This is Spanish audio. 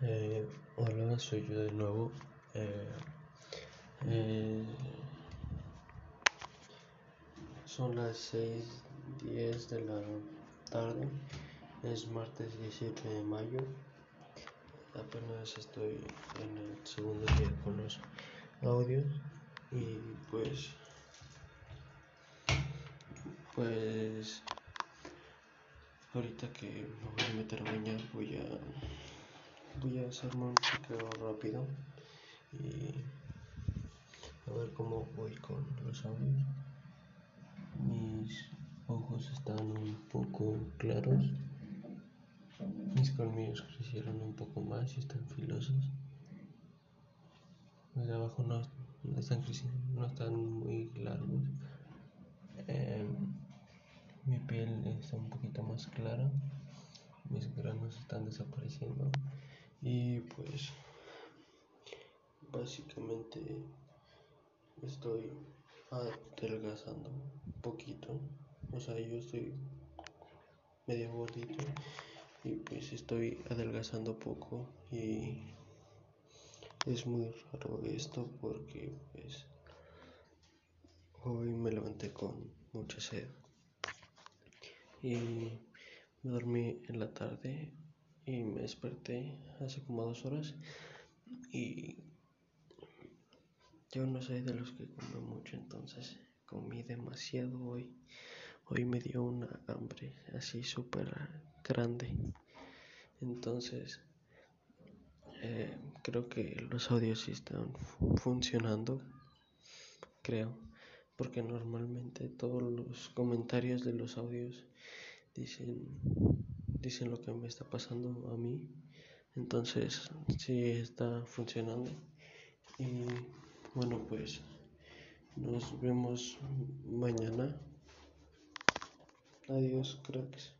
Eh, hola, soy yo de nuevo. Eh, eh, son las 6:10 de la tarde. Es martes 17 de mayo. Apenas estoy en el segundo día con los audios. Y pues. Pues. Ahorita que me voy a meter a voy a voy a hacerme un chequeo rápido y a ver cómo voy con los audios. Mis ojos están un poco claros. Mis colmillos crecieron un poco más y están filosos. Los de abajo no, están creciendo, no están muy largos. Em, mi piel está un poquito más clara. Mis granos están desapareciendo. Y pues básicamente estoy adelgazando un poquito. O sea, yo estoy medio gordito y pues estoy adelgazando poco y es muy raro esto porque pues hoy me levanté con mucha sed y dormí en la tarde y me desperté hace como dos horas y yo no soy de los que comen mucho, entonces comí demasiado hoy. Hoy me dio una hambre así súper grande. Entonces, eh, creo que los audios sí están funcionando, creo, porque normalmente todos los comentarios de los audios dicen dicen lo que me está pasando a mí. Entonces, sí está funcionando. Y bueno, pues nos vemos mañana. Adiós, cracks.